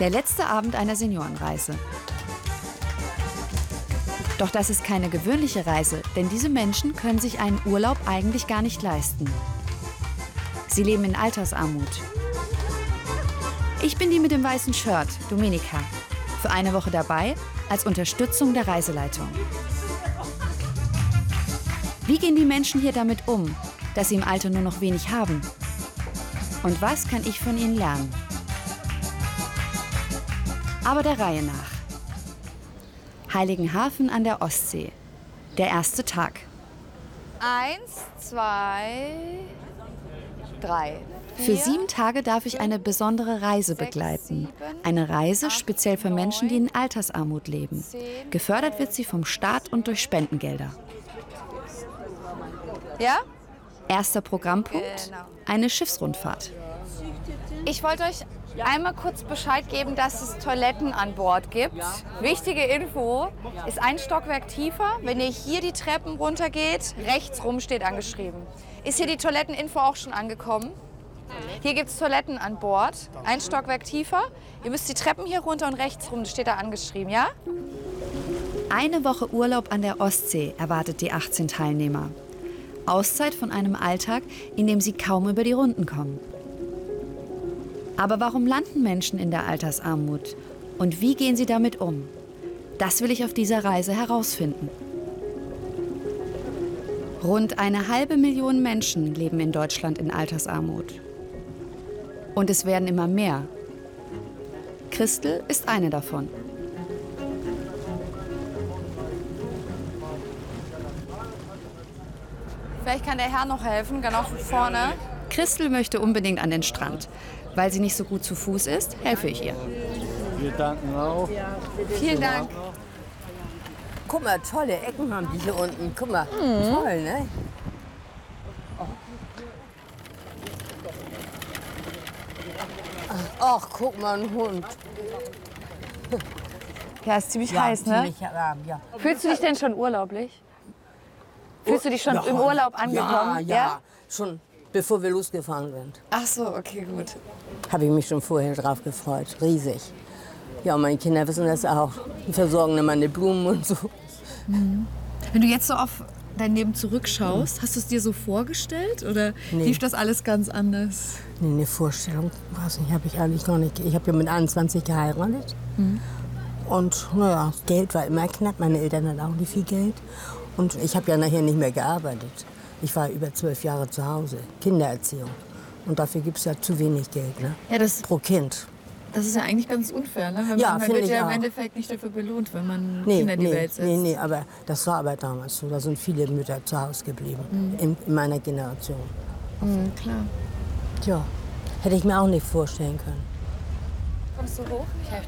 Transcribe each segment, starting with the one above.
Der letzte Abend einer Seniorenreise. Doch das ist keine gewöhnliche Reise, denn diese Menschen können sich einen Urlaub eigentlich gar nicht leisten. Sie leben in Altersarmut. Ich bin die mit dem weißen Shirt, Dominika. Für eine Woche dabei als Unterstützung der Reiseleitung. Wie gehen die Menschen hier damit um, dass sie im Alter nur noch wenig haben? Und was kann ich von ihnen lernen? Aber der Reihe nach. Heiligenhafen an der Ostsee. Der erste Tag. Eins, zwei, drei. Für sieben Tage darf ich eine besondere Reise begleiten. Eine Reise speziell für Menschen, die in Altersarmut leben. Gefördert wird sie vom Staat und durch Spendengelder. Ja? Erster Programmpunkt, Genau. eine Schiffsrundfahrt. Ich wollte euch einmal kurz Bescheid geben, dass es Toiletten an Bord gibt. Wichtige Info, ist ein Stockwerk tiefer. Wenn ihr hier die Treppen runtergeht, rechts rum steht angeschrieben. Ist hier die Toiletteninfo auch schon angekommen? Hier gibt es Toiletten an Bord, ein Stockwerk tiefer. Ihr müsst die Treppen hier runter und rechts rum, steht da angeschrieben, ja? Eine Woche Urlaub an der Ostsee erwartet die 18 Teilnehmer. Auszeit von einem Alltag, in dem sie kaum über die Runden kommen. Aber warum landen Menschen in der Altersarmut? Und wie gehen sie damit um? Das will ich auf dieser Reise herausfinden. Rund eine halbe Million Menschen leben in Deutschland in Altersarmut. Und es werden immer mehr. Christel ist eine davon. Vielleicht kann der Herr noch helfen, genau von vorne. Christel möchte unbedingt an den Strand. Weil sie nicht so gut zu Fuß ist, helfe ich ihr. Wir danken auch. Vielen Dank. Guck mal, tolle Ecken haben die hier unten. Guck mal, toll, ne? Ach, guck mal, ein Hund. Ja, ist ziemlich heiß, ne? ziemlich warm, ja. Fühlst du dich denn schon urlaublich? Fühlst du dich schon Ja, im Urlaub Ja, angekommen? ja, schon bevor wir losgefahren sind. Ach so, okay, gut. Habe ich mich schon vorher drauf gefreut. Riesig. Ja, und meine Kinder wissen das auch. Die versorgen dann meine Blumen und so. Wenn du jetzt so auf dein Leben zurückschaust, hast du es dir so vorgestellt oder Nee. lief das alles ganz anders? Nee, eine Vorstellung, weiß nicht, habe ich eigentlich gar nicht. Ich habe ja mit 21 geheiratet. Und naja, Geld war immer knapp. Meine Eltern hatten auch nicht viel Geld. Und ich habe ja nachher nicht mehr gearbeitet. Ich war über zwölf Jahre zu Hause, Kindererziehung. Und dafür gibt es ja zu wenig Geld, ne? Ja, das, Pro Kind. das ist ja eigentlich ganz unfair, ne? Weil Ja, man, wird ja im. Endeffekt nicht dafür belohnt, wenn man Nee, Kinder in die nee, Welt setzt. nee, nee, aber das war aber damals so. Da sind viele Mütter zu Hause geblieben, in, in meiner Generation. Mhm, klar. Tja, hätte ich mir auch nicht vorstellen können. Kommst du hoch?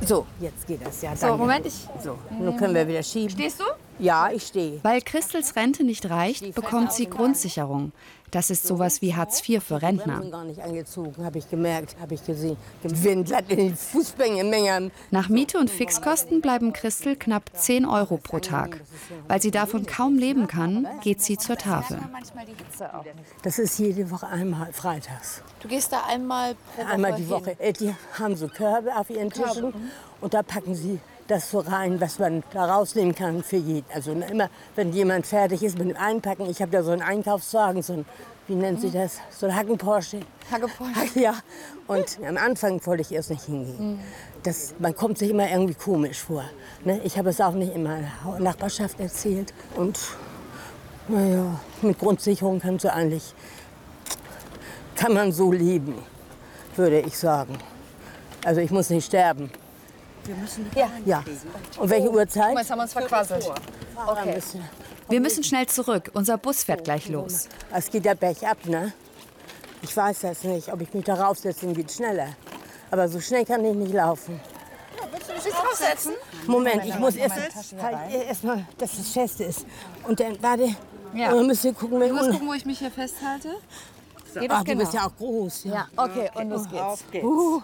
So, jetzt geht das ja. So. Moment, ich. So, nun können wir wieder schieben. Stehst du? Ja, ich stehe. Weil Christels Rente nicht reicht, bekommt sie Grundsicherung. Das ist sowas wie Hartz IV für Rentner. Gar nicht angezogen, habe ich gemerkt, habe ich gesehen. Wind glatt in die Fußbänge Nach Miete und Fixkosten bleiben Christel knapp 10 Euro pro Tag. Weil sie davon kaum leben kann, geht sie zur Tafel. Das ist jede Woche einmal freitags. Du gehst da einmal pro Woche Einmal die. Woche. Äh, Die haben so Körbe auf ihren Tischen und da packen sie das so rein, was man da rausnehmen kann für jeden. Also immer, wenn jemand fertig ist mit dem Einpacken, ich habe da so einen Einkaufswagen, so ein, wie nennt sie das, so ein Hacken-Porsche. Hacke-Porsche. Ja, und am Anfang wollte ich erst nicht hingehen. Das, man kommt sich immer irgendwie komisch vor. Ne? Ich habe es auch nicht in meiner Nachbarschaft erzählt. Und naja, mit Grundsicherung kannst du eigentlich, kann man so leben, würde ich sagen. Also ich muss nicht sterben. Wir müssen ja. ja. Und welche Uhrzeit? Jetzt haben wir uns verquasselt. Okay. Wir müssen schnell zurück. Unser Bus fährt gleich los. Es geht ja bergab, ne? Ich weiß das nicht, ob ich mich da raufsetze, dann geht schneller. Aber so schnell kann ich nicht laufen. Willst du dich draufsetzen? Moment, ich muss erst, halt, erst mal, dass es fest ist. Und dann, warte, Ja. und dann müsst ihr gucken, Du musst gucken, wo ich mich hier festhalte. Geht Ach, das du genau? bist ja auch groß. Ja. Ja, okay, und los geht's. Uh,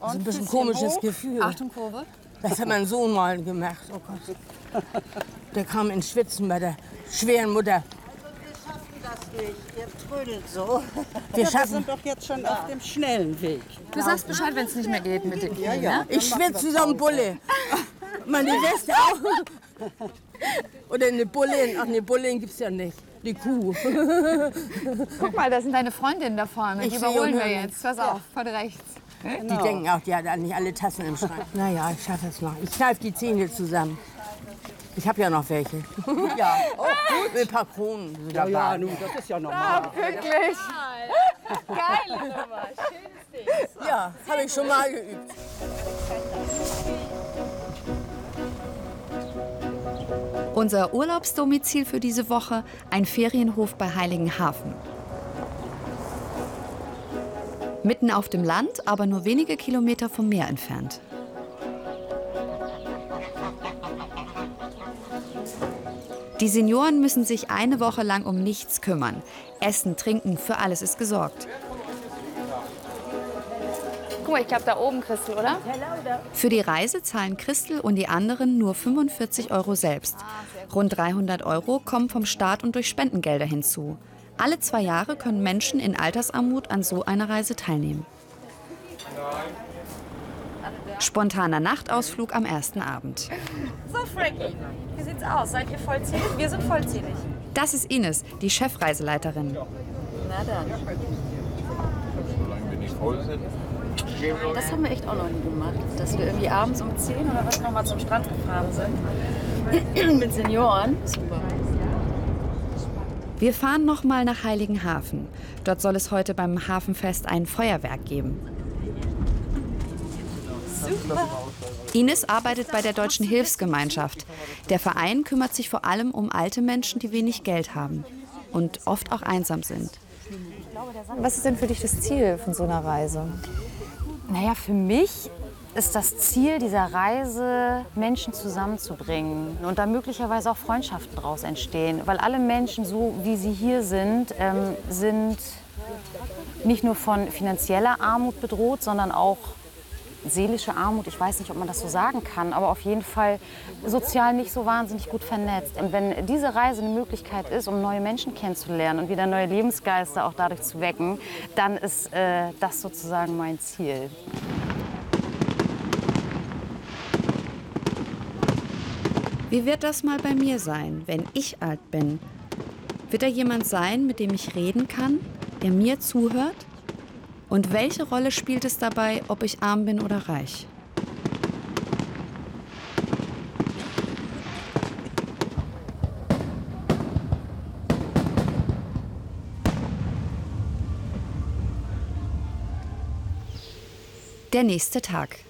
das ist ein bisschen komisches Gefühl. Achtung, Kurve. Das hat mein Sohn mal gemacht. Oh Gott. Der kam ins Schwitzen bei der schweren Mutter. Ihr trödelt so. Wir Wir schaffen- sind doch jetzt schon auf dem schnellen Weg. Du sagst Bescheid, wenn es nicht mehr geht mit dem Ja, ja. Ich schwitze wie so ein Bulle. Meine Weste auch. Oder eine Bulle. Ach, eine Bulle gibt es ja nicht. Die Kuh. Guck mal, das sind deine Freundinnen da vorne. Ich Die überholen wir jetzt. Pass auf, von rechts. Die denken auch, die hat nicht alle Tassen im Schrank. Naja, ich schaffe es noch. Ich kneife die Zähne zusammen. Ich habe ja noch welche. ja, oh, gut. Mit ein paar Kronen sind dabei. Ja, nun, das ist ja normal. Pünktlich. Ja, habe ich schon mal geübt. Unser Urlaubsdomizil für diese Woche ein Ferienhof bei Heiligenhafen. Mitten auf dem Land, aber nur wenige Kilometer vom Meer entfernt. Die Senioren müssen sich eine Woche lang um nichts kümmern. Essen, trinken, für alles ist gesorgt. Guck mal, ich glaube da oben, Christel, oder? Für die Reise zahlen Christel und die anderen nur 45 Euro selbst. Rund 300 Euro kommen vom Staat und durch Spendengelder hinzu. Alle zwei Jahre können Menschen in Altersarmut an so einer Reise teilnehmen. Spontaner Nachtausflug am ersten Abend. So, Frankie, wie sieht's aus? Seid ihr vollzählig? Wir sind vollzählig. Das ist Ines, die Chefreiseleiterin. Na dann. Das haben wir echt auch noch nie gemacht. Dass wir irgendwie abends um 10 oder was nochmal zum Strand gefahren sind. Mit Senioren. Super. Wir fahren nochmal nach Heiligenhafen. Dort soll es heute beim Hafenfest ein Feuerwerk geben. Ines arbeitet bei der Deutschen Hilfsgemeinschaft. Der Verein kümmert sich vor allem um alte Menschen, die wenig Geld haben und oft auch einsam sind. Was ist denn für dich das Ziel von so einer Reise? Naja, für mich ist das Ziel dieser Reise, Menschen zusammenzubringen und da möglicherweise auch Freundschaften daraus entstehen. Weil alle Menschen, so wie sie hier sind, ähm, sind nicht nur von finanzieller Armut bedroht, sondern auch seelische Armut. Ich weiß nicht, ob man das so sagen kann, aber auf jeden Fall sozial nicht so wahnsinnig gut vernetzt. Und wenn diese Reise eine Möglichkeit ist, um neue Menschen kennenzulernen und wieder neue Lebensgeister auch dadurch zu wecken, dann ist äh, das sozusagen mein Ziel. Wie wird das mal bei mir sein, wenn ich alt bin? Wird da jemand sein, mit dem ich reden kann, der mir zuhört? Und welche Rolle spielt es dabei, ob ich arm bin oder reich? Der nächste Tag.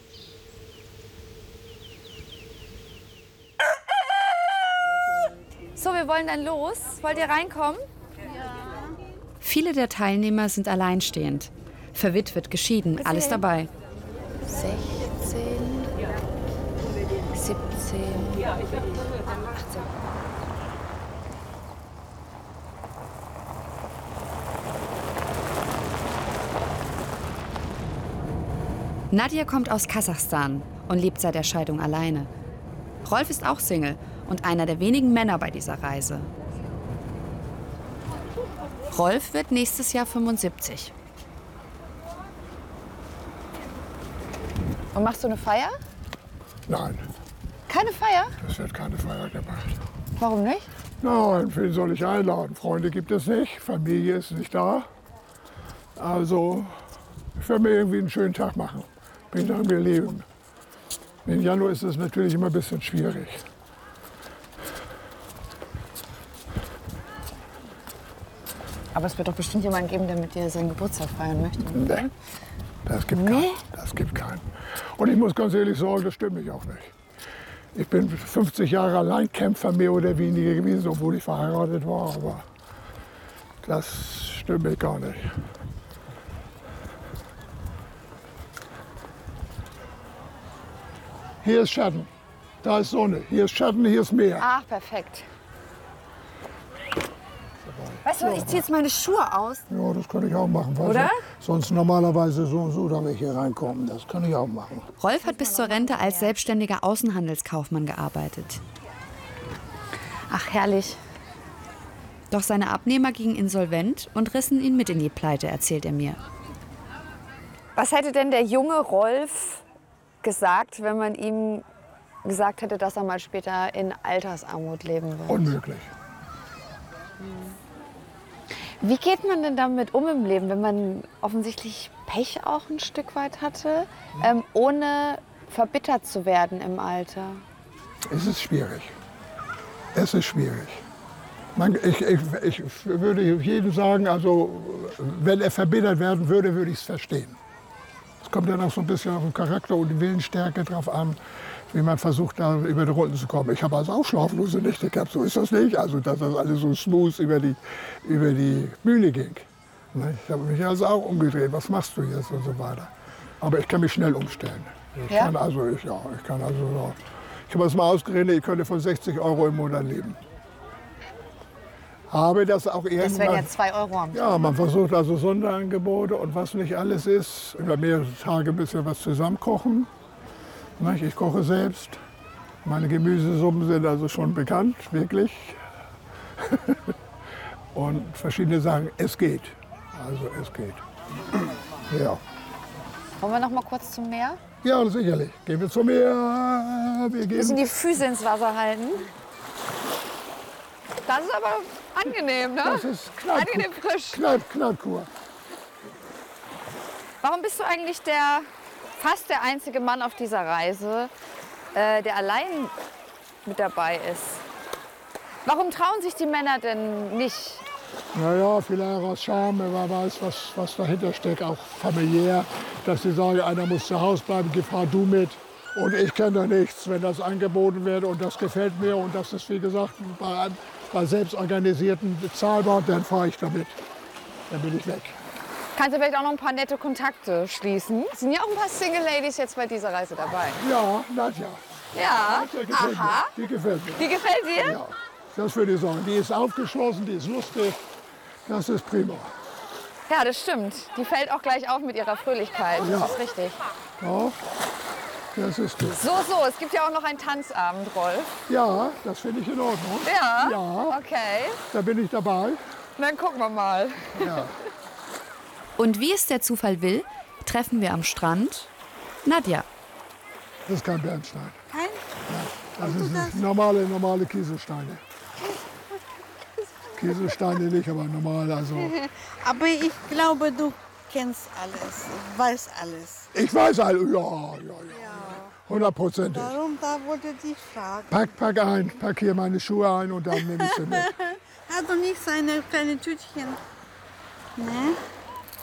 So, wir wollen dann los. Wollt ihr reinkommen? Viele der Teilnehmer sind alleinstehend. Verwitwet, geschieden, alles dabei. 16, 17, 18. Nadja kommt aus Kasachstan und lebt seit der Scheidung alleine. Rolf ist auch Single und einer der wenigen Männer bei dieser Reise. Rolf wird nächstes Jahr 75. Und machst du eine Feier? Nein, Keine Feier? das wird keine Feier gemacht. Warum nicht? Nein, wen soll ich einladen? Freunde gibt es nicht, Familie ist nicht da. Also, ich werde mir irgendwie einen schönen Tag machen. Bin nach mir leben. Im Januar ist es natürlich immer ein bisschen schwierig. Aber es wird doch bestimmt jemanden geben, der mit dir seinen Geburtstag feiern möchte. Nee, das gibt keinen. Das gibt keinen. Und ich muss ganz ehrlich sagen, das stimmt mich auch nicht. Ich bin 50 Jahre Alleinkämpfer mehr oder weniger gewesen, obwohl ich verheiratet war. Aber das stimmt mich gar nicht. Hier ist Schatten. Da ist Sonne. Hier ist Schatten, hier ist Meer. Ach, perfekt. Weißt du was, ich ziehe jetzt meine Schuhe aus. Ja, das kann ich auch machen. weißt Oder? Sonst normalerweise so und so, damit ich hier reinkomme. Das kann ich auch machen. Rolf hat bis zur Rente als selbstständiger Außenhandelskaufmann gearbeitet. Ach, herrlich. Doch seine Abnehmer gingen insolvent und rissen ihn mit in die Pleite, erzählt er mir. Was hätte denn der junge Rolf gesagt, wenn man ihm gesagt hätte, dass er mal später in Altersarmut leben wird? Unmöglich. Wie geht man denn damit um im Leben, wenn man offensichtlich Pech auch ein Stück weit hatte, ähm, ohne verbittert zu werden im Alter? Es ist schwierig. Es ist schwierig. Man, ich, ich, ich würde jedem sagen, also wenn er verbittert werden würde, würde ich es verstehen. Es kommt dann auch so ein bisschen auf den Charakter und die Willensstärke drauf an, wie man versucht, da über die Runden zu kommen. Ich habe also auch schlaflose Nächte gehabt, so ist das nicht. Also, dass das alles so smooth über die, über die Bühne ging. Ne, Ich habe mich also auch umgedreht, was machst du jetzt und so weiter. Aber ich kann mich schnell umstellen. Ich Ja? kann also, ich, ja, ich kann also, so- ich habe das mal ausgerechnet, ich könnte von 60 Euro im Monat leben. Habe das auch Das wären irgendwann. ja zwei Euro am Ja, man versucht also Sonderangebote und was nicht alles ist. Über mehrere Tage ein bisschen was zusammenkochen. Ich koche selbst. Meine Gemüsesummen sind also schon bekannt, wirklich. und verschiedene Sachen. Es geht. Also es geht. Ja. Wollen wir noch mal kurz zum Meer? Ja, sicherlich. Gehen wir zum Meer. Wir Müssen gehen. die Füße ins Wasser halten. Das ist aber angenehm, ne? Das ist Kneipp, Angenehm frisch. Kneipp, Kneippkur. Warum bist du eigentlich der fast der einzige Mann auf dieser Reise, äh, der allein mit dabei ist? Warum trauen sich die Männer denn nicht? Naja, vielleicht aus Scham, wenn man weiß, was, was dahinter steckt, auch familiär, dass sie sagen, einer muss zu Hause bleiben, geh, fahr du mit. Und ich kenne da nichts, wenn das angeboten wird und das gefällt mir und das ist, wie gesagt, bei, bei selbstorganisierten bezahlbar, dann fahre ich damit. Dann bin ich weg. Kannst du vielleicht auch noch ein paar nette Kontakte schließen? Es sind ja auch ein paar Single Ladies jetzt bei dieser Reise dabei. Ja, Nadja, Ja, die gefällt aha. mir. Die gefällt mir. Die gefällt dir? Ja, das würde ich sagen. Die ist aufgeschlossen, die ist lustig. Das ist prima. Ja, das stimmt. Die fällt auch gleich auf mit ihrer Fröhlichkeit. Ja. Das ist richtig. Ja, das ist gut. So, so, es gibt ja auch noch einen Tanzabend, Rolf. Ja, das finde ich in Ordnung. Ja? Ja, Okay, da bin ich dabei. dann gucken wir mal. Ja. Und wie es der Zufall will, treffen wir am Strand Nadja. Das ist kein Bernstein. Kein? Das sind normale, normale Kieselsteine. Kieselsteine nicht, aber normal. Also Aber ich glaube, du kennst alles, weißt alles. ich weiß alle, ja, ja, ja. Hundertprozentig. Darum, da wollte ich fragen. Pack, pack ein, pack hier meine Schuhe ein und dann nehme ich sie mit. Hat du nicht seine kleine Tütchen? Ne?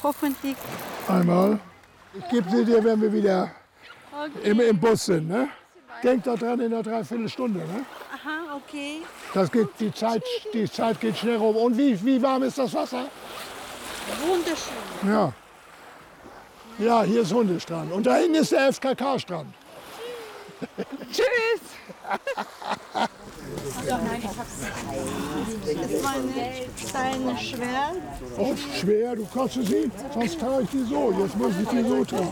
Hoffentlich. Einmal. Ich gebe sie dir, wenn wir wieder im, im Bus sind. Ne? Denk da dran in einer Dreiviertelstunde. Ne? Aha, okay. Das geht, die, Zeit, die Zeit geht schnell rum. Und wie, wie warm ist das Wasser? Wunderschön. Ja. Ja, hier ist Hundestrand. Und da hinten ist der FKK-Strand. Tschüss! Meine Steine schwer. Oh, schwer, du kannst sie. Sonst trage ich die so. Jetzt muss ich die so tragen.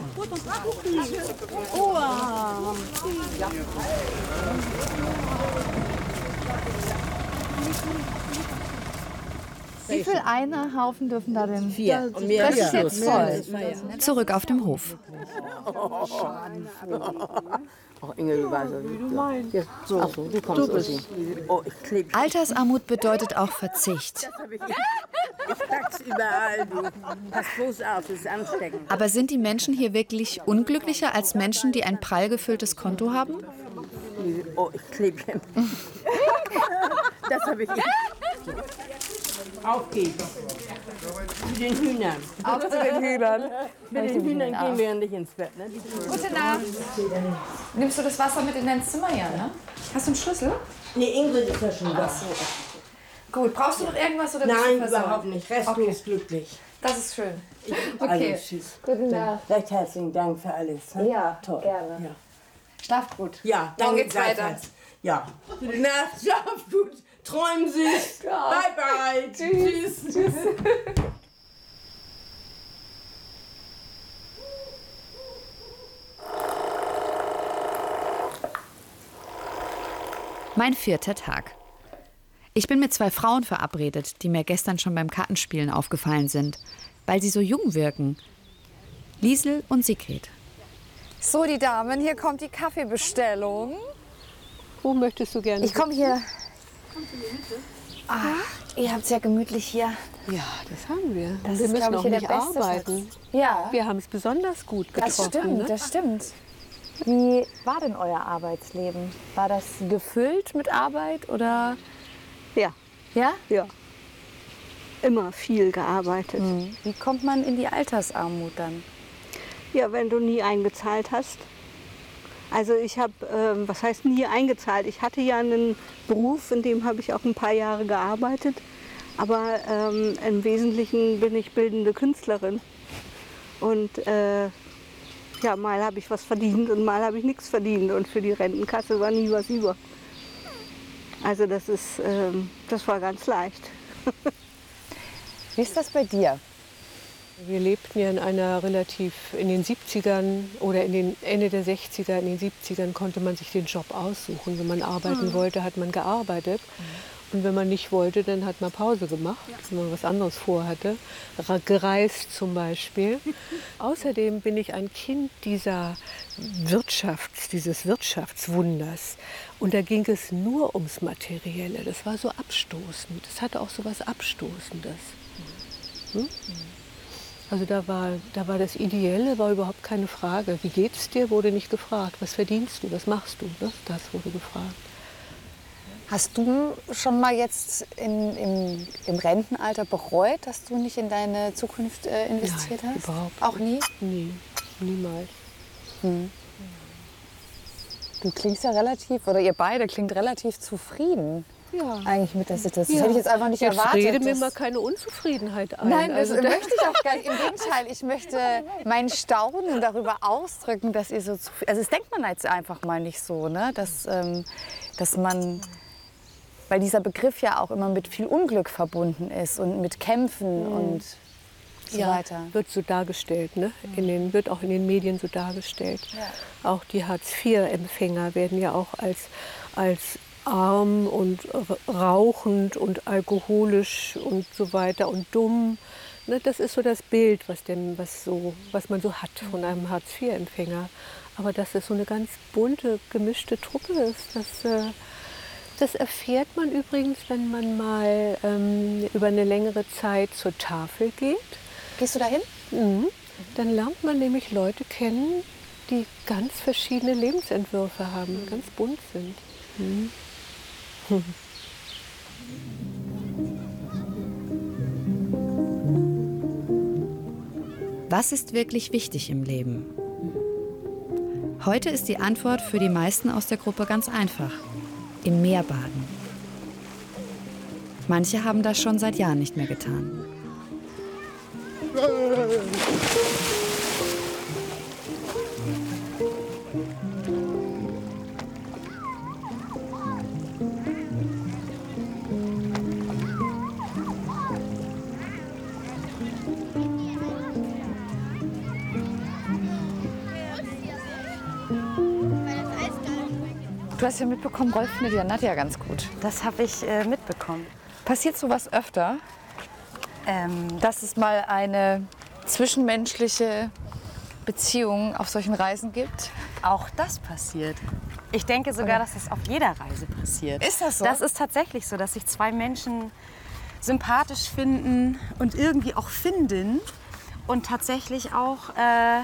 Wie viel eine Haufen dürfen da denn? Vier. Und mehr Das ist jetzt voll. Zurück auf dem Hof. Oh. Altersarmut bedeutet auch Verzicht. Aber sind die Menschen hier wirklich unglücklicher als Menschen, die ein prall gefülltes Konto haben? Oh, ich klebe. Das habe ich. Auf geht's. Zu den Hühnern. Auf zu den Hühnern. Mit den Hühnern gehen wir ja nicht ins Bett, ne? Gute Nacht. Nimmst du das Wasser mit in dein Zimmer, ja, ne? Hast du einen Schlüssel? Nee, Ingrid ist ja schon da. Gut, brauchst du noch irgendwas oder Nein, überhaupt nicht. Restlos glücklich. Das ist schön. Okay. Also, tschüss. Gute Nacht. Recht herzlichen Dank für alles. ne? Ja, Toll. gerne. Ja, Schlaf gut. ja danke geht's weiter. Ja. Gute Nacht, schlaf gut. Träumen Sie. Bye, bye. Tschüss. Tschüss. Mein vierter Tag. Ich bin mit zwei Frauen verabredet, die mir gestern schon beim Kartenspielen aufgefallen sind, weil sie so jung wirken. Liesel und Sigrid. So, die Damen, hier kommt die Kaffeebestellung. Wo möchtest du gerne? Ich komme hier. Ah, ihr habt es ja gemütlich hier. Ja, das haben wir. Das wir ist, müssen ich, auch nicht arbeiten. Ja, Wir haben es besonders gut getroffen. das stimmt, ne? das stimmt. Wie war denn euer Arbeitsleben? War das gefüllt mit Arbeit oder? Ja, Ja? ja. Immer viel gearbeitet. Wie kommt man in die Altersarmut dann? Ja, wenn du nie eingezahlt hast. Also ich habe, ähm, was heißt nie eingezahlt? Ich hatte ja einen Beruf, in dem habe ich auch ein paar Jahre gearbeitet. Aber ähm, im Wesentlichen bin ich bildende Künstlerin. Und äh, ja, mal habe ich was verdient und mal habe ich nichts verdient. Und für die Rentenkasse war nie was über. Also das ist, ähm, das war ganz leicht. Wie ist das bei dir? Wir lebten ja in einer relativ, in den 70ern oder in den Ende der 60er, in den 70ern konnte man sich den Job aussuchen. Wenn man arbeiten wollte, hat man gearbeitet. Und wenn man nicht wollte, dann hat man Pause gemacht, wenn man was anderes vorhatte. Gereist zum Beispiel. Außerdem bin ich ein Kind dieser Wirtschafts-, dieses Wirtschaftswunders. Und da ging es nur ums Materielle. Das war so abstoßend. Das hatte auch so was Abstoßendes. Hm? Also da war, da war das Ideelle war überhaupt keine Frage. Wie geht's dir? Wurde nicht gefragt. Was verdienst du? Was machst du? Das, das wurde gefragt. Hast du schon mal jetzt in, im, im Rentenalter bereut, dass du nicht in deine Zukunft äh, investiert Nein, hast? überhaupt Auch nie? Nie, niemals. Du klingst ja relativ, oder ihr beide klingt relativ zufrieden Ja. eigentlich mit der Situation. Das hätte ich jetzt einfach nicht Jetzt erwartet. rede mir mal keine Unzufriedenheit ein. Nein, das also, möchte ich auch gar nicht. Im Gegenteil, ich möchte mein Staunen darüber ausdrücken, dass ihr so zufrieden... Also das denkt man jetzt einfach mal nicht so, ne? dass, ähm, dass man... Weil dieser Begriff ja auch immer mit viel Unglück verbunden ist und mit Kämpfen und so ja, weiter. wird so dargestellt, ne? In den, wird auch in den Medien so dargestellt. Auch die Hartz-IV-Empfänger werden ja auch als, als arm und rauchend und alkoholisch und so weiter und dumm. Ne? Das ist so das Bild, was, dem, was, so, was man so hat von einem Hartz-IV-Empfänger. Aber dass es so eine ganz bunte, gemischte Truppe ist, das, äh, das erfährt man übrigens, wenn man mal ähm, über eine längere Zeit zur Tafel geht. Gehst du dahin? Mhm. Dann lernt man nämlich Leute kennen, die ganz verschiedene Lebensentwürfe haben, ganz bunt sind. Was ist wirklich wichtig im Leben? Heute ist die Antwort für die meisten aus der Gruppe ganz einfach. Im Meer baden. Manche haben das schon seit Jahren nicht mehr getan. Du hast ja mitbekommen, Rolf findet ja Nadja ganz gut. Das habe ich äh, mitbekommen. Passiert sowas öfter, Ähm, dass es mal eine zwischenmenschliche Beziehung auf solchen Reisen gibt? auch das passiert. Ich denke sogar, dass das auf jeder Reise passiert. Ist das so? Das ist tatsächlich so, dass sich zwei Menschen sympathisch finden und irgendwie auch finden und tatsächlich auch äh,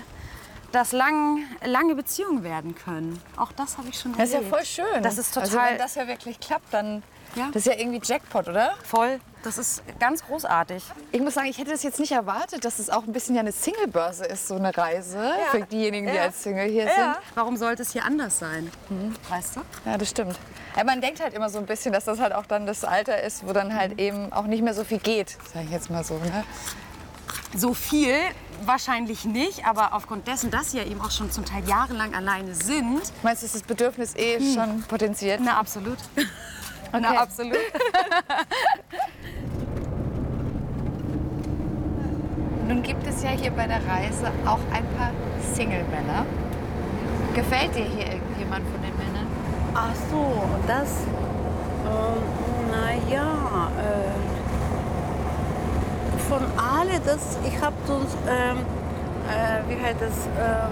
dass lang, lange Beziehungen werden können. Auch das habe ich schon Das ist ja erlebt. voll schön. Das ist Also total wenn das ja wirklich klappt, dann Ja. das ist ja irgendwie Jackpot, oder? voll. Das ist ganz großartig. Ich muss sagen, ich hätte das jetzt nicht erwartet, dass es auch ein bisschen ja eine Singlebörse ist, so eine Reise für diejenigen, die Ja. als Single hier Ja. Warum sollte es hier anders sein? Weißt du? sind. Ja, das stimmt. Ja, man denkt halt immer so ein bisschen, dass das halt auch dann das Alter ist, wo dann halt eben auch nicht mehr so viel geht, sage ich jetzt mal so. Ne? So viel wahrscheinlich nicht, aber aufgrund dessen, dass sie ja eben auch schon zum Teil jahrelang alleine sind. Meinst du, ist das Bedürfnis eh schon potenziert? Na, absolut. Na, absolut. Nun gibt es ja hier bei der Reise auch ein paar Single-Männer. Gefällt dir hier irgendjemand von den Männern? Ach so, und das. naja, äh, von alle das, ich habe so, ähm, äh, wie heißt das, ähm,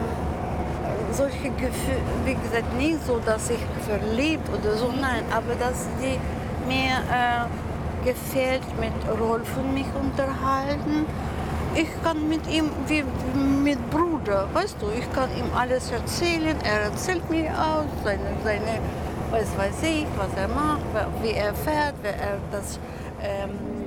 solche Gefühle, wie gesagt, nicht so, dass ich verliebt oder so, nein, aber dass die mir äh, gefällt mit Rolf und mich unterhalten. Ich kann mit ihm wie mit Bruder, weißt du, ich kann ihm alles erzählen. Er erzählt mir auch seine, seine was weiß ich, was er macht, wie er fährt, wer er das. Ähm,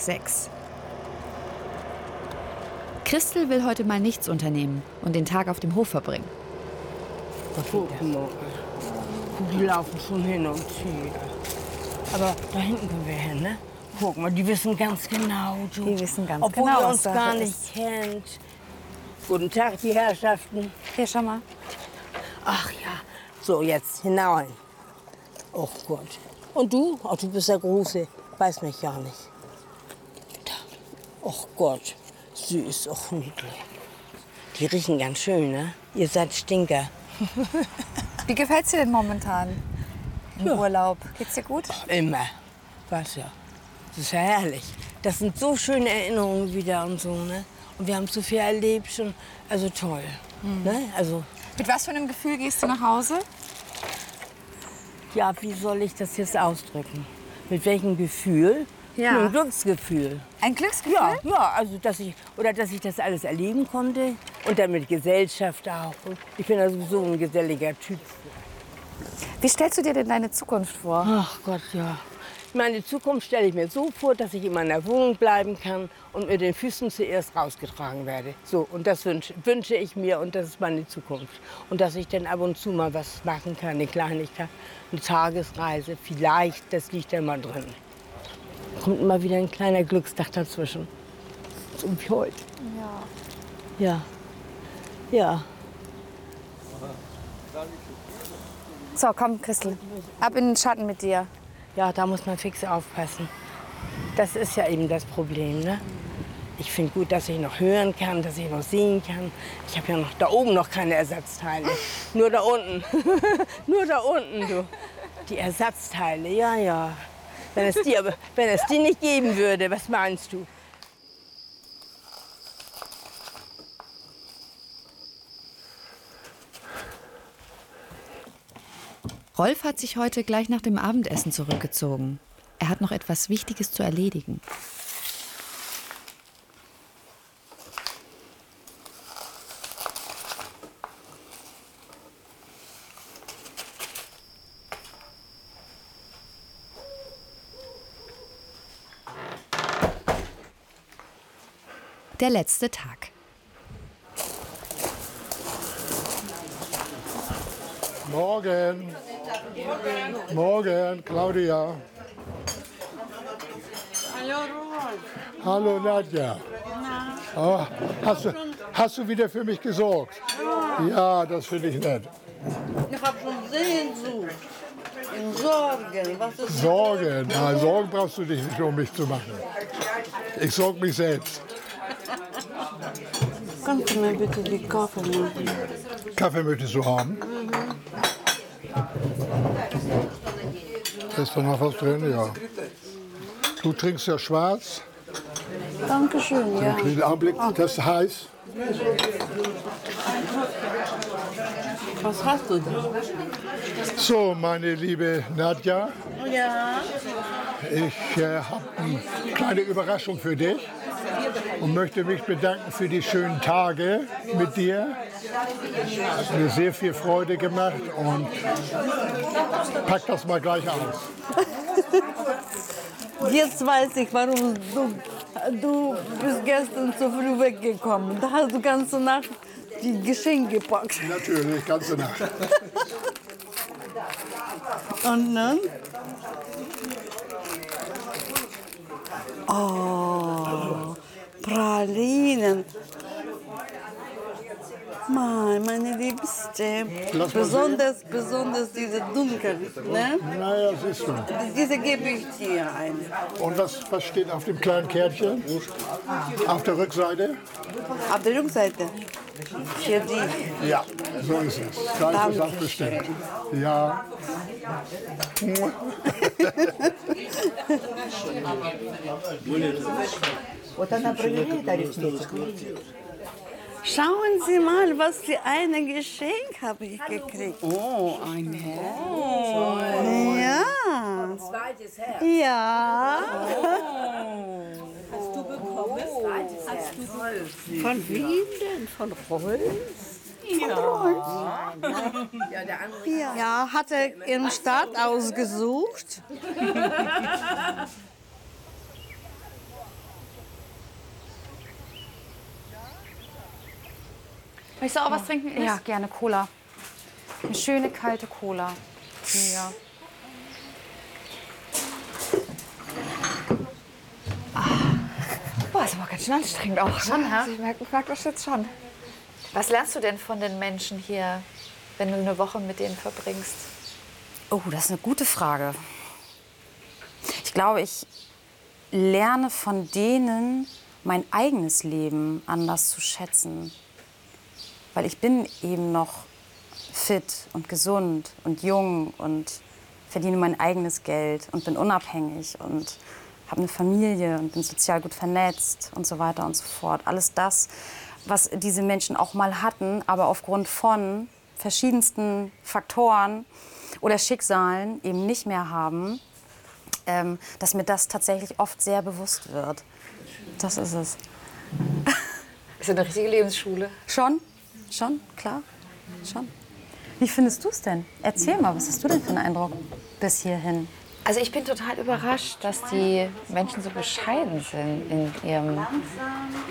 6. Christel will heute mal nichts unternehmen und den Tag auf dem Hof verbringen. Mal. Die laufen schon hin und her. Aber da hinten können wir hin, ne? Guck mal, die wissen ganz genau, du. Die wissen ganz Obwohl genau, ihr uns gar ist. nicht kennt. Guten Tag, die Herrschaften. Hier, schau mal. Ach ja, so jetzt hinein. Oh Gott. Und du? Ach, du bist der Große. Weiß mich gar nicht. Och Gott, süß, och niedlich. Die riechen ganz schön, ne? Ihr seid Stinker. Wie gefällt's dir denn momentan im Ja. Urlaub? Geht's dir gut? Immer. Was ja. Das ist ja herrlich. Das sind so schöne Erinnerungen wieder und so, ne? Und wir haben so viel erlebt schon. Also toll. Ne? Also, Mit was für einem Gefühl gehst du nach Hause? ja, wie soll ich das jetzt ausdrücken? Mit welchem Gefühl? Ja. Einem Glücksgefühl. Ein Glücksgefühl? Ja, ja, also dass ich oder dass ich das alles erleben konnte und dann mit Gesellschaft auch. Ich bin also so ein geselliger Typ. Wie stellst du dir denn deine Zukunft vor? Ach Gott, ja. Meine Zukunft stelle ich mir so vor, dass ich in meiner Wohnung bleiben kann und mit den Füßen zuerst rausgetragen werde. So, und das wünsche, wünsche ich mir und das ist meine Zukunft. Und dass ich dann ab und zu mal was machen kann, eine Kleinigkeit, eine Tagesreise, vielleicht, das liegt ja mal drin. Kommt immer wieder ein kleiner Glückstag dazwischen. So wie heute. Ja. Ja. Ja. So, komm, Christel. Ab in den Schatten mit dir. Ja, da muss man fix aufpassen. Das ist ja eben das Problem. Ne? Ich finde gut, dass ich noch hören kann, dass ich noch sehen kann. Ich habe ja noch da oben noch keine Ersatzteile. Nur da unten. Nur da unten, du. Die Ersatzteile, ja, ja. Wenn es, die, aber, wenn es die nicht geben würde, was meinst du? Rolf hat sich heute gleich nach dem Abendessen zurückgezogen. Er hat noch etwas Wichtiges zu erledigen. Der letzte Tag. Morgen. Morgen, Claudia. Hallo Rolf. Hallo Nadja. Oh, hast, du, hast du wieder für mich gesorgt? Ja, das finde ich nett. Ich habe schon Sehnsucht. Sorgen. Was ist Sorgen, nein, Sorgen brauchst du dich nicht um mich zu machen. Ich sorge mich selbst. Kannst du mir bitte die Kaffee machen? Kaffee möchtest du haben? Ist da noch was drin? Ja. Du trinkst ja schwarz. Dankeschön, ja. Einen Augenblick, das ist heiß. Was hast du denn? So, meine liebe Nadja, Ja. ich äh, habe eine kleine Überraschung für dich und möchte mich bedanken für die schönen Tage mit dir. Hat mir sehr viel Freude gemacht und pack das mal gleich aus. Jetzt weiß ich, warum du, du bist gestern zu früh weggekommen. Da hast du ganze Nacht die Geschenke gepackt. Natürlich, ganze Nacht. Und dann? Oh, Pralinen. Mann, meine Mal Besonders, besonders diese dunkeln. Ne? Naja, siehst du. Diese gebe ich dir eine. Und was, was steht auf dem kleinen Kärtchen? Auf der Rückseite? Auf der Rückseite. Für dich. Ja, so ist es. Da ist es auch bestimmt. Ja. Schauen Sie mal, was für ein Geschenk habe ich gekriegt. Oh, ein Herz. Ja. Ein zweites Herz. Ja. Hast du bekommen? Hast du Von wem denn? Von Rolf? Ja. Ja. ja, hat er im Staat ausgesucht. Möchtest du auch was trinken? Ja, gerne Cola. Eine schöne kalte Cola. Ja. Boah, ist aber ganz schön anstrengend auch. Schon, ne? hä? Also Ich merke merk das jetzt schon. Was lernst du denn von den Menschen hier, wenn du eine Woche mit denen verbringst? Oh, das ist eine gute Frage. Ich glaube, ich lerne von denen mein eigenes Leben anders zu schätzen. Weil ich bin eben noch fit und gesund und jung und verdiene mein eigenes Geld und bin unabhängig und habe eine Familie und bin sozial gut vernetzt und so weiter und so fort. Alles das, was diese Menschen auch mal hatten, aber aufgrund von verschiedensten Faktoren oder Schicksalen eben nicht mehr haben, ähm, dass mir das tatsächlich oft sehr bewusst wird. Das ist es. Ist ja eine richtige Lebensschule. Schon? Schon? Klar? Schon? Wie findest du es denn? Erzähl mal, was hast du denn für einen Eindruck bis hierhin? Also ich bin total überrascht, dass die Menschen so bescheiden sind in, ihrem,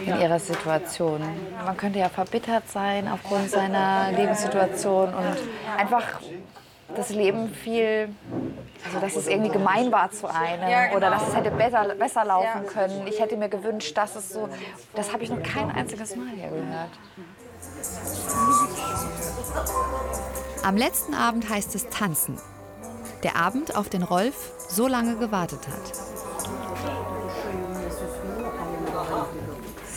in ihrer Situation. Man könnte ja verbittert sein aufgrund seiner Lebenssituation und einfach das Leben viel, also dass es irgendwie gemein war zu einem oder dass es hätte besser, besser laufen können. Ich hätte mir gewünscht, dass es so, das habe ich noch kein einziges Mal hier gehört. Am letzten Abend heißt es tanzen. Der Abend, auf den Rolf so lange gewartet hat.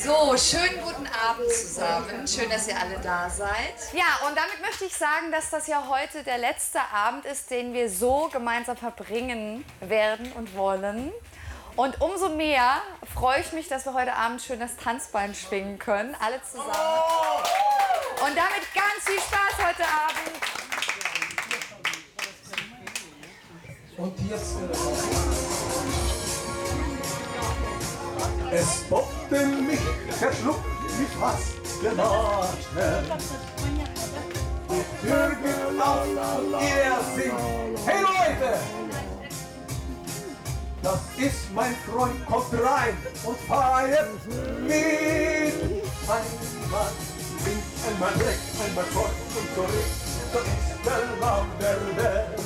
So, schönen guten Abend zusammen. Schön, dass ihr alle da seid. Ja, und damit möchte ich sagen, dass das ja heute der letzte Abend ist, den wir so gemeinsam verbringen werden und wollen. Und umso mehr freue ich mich, dass wir heute Abend schön das Tanzbein schwingen können, alle zusammen. Und damit ganz viel Spaß heute Abend. Und jetzt Es poppte mich, verschluckt mich fast. Die Tür geht auf, ihr singt. Hey Leute! Das ist mein Freund, kommt rein und feiert mit. Einmal links, einmal rechts, einmal vor und zurück. So ist der Lauf der Welt.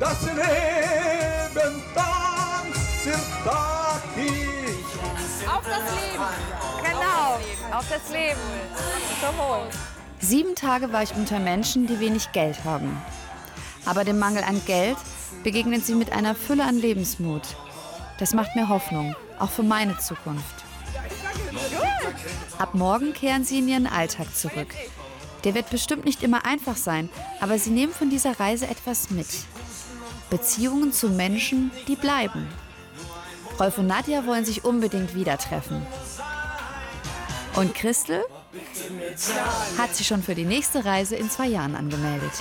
Das Leben tanzt Tag Auf das Leben. Genau, auf das Leben. Zum Wohl. Sieben Tage war ich unter Menschen, die wenig Geld haben. Aber dem Mangel an Geld begegnen sie mit einer Fülle an Lebensmut. Das macht mir Hoffnung, auch für meine Zukunft. Ab morgen kehren sie in ihren Alltag zurück. Der wird bestimmt nicht immer einfach sein, aber sie nehmen von dieser Reise etwas mit. Beziehungen zu Menschen, die bleiben. Rolf und Nadja wollen sich unbedingt wieder treffen. Und Christel hat sich schon für die nächste Reise in zwei Jahren angemeldet.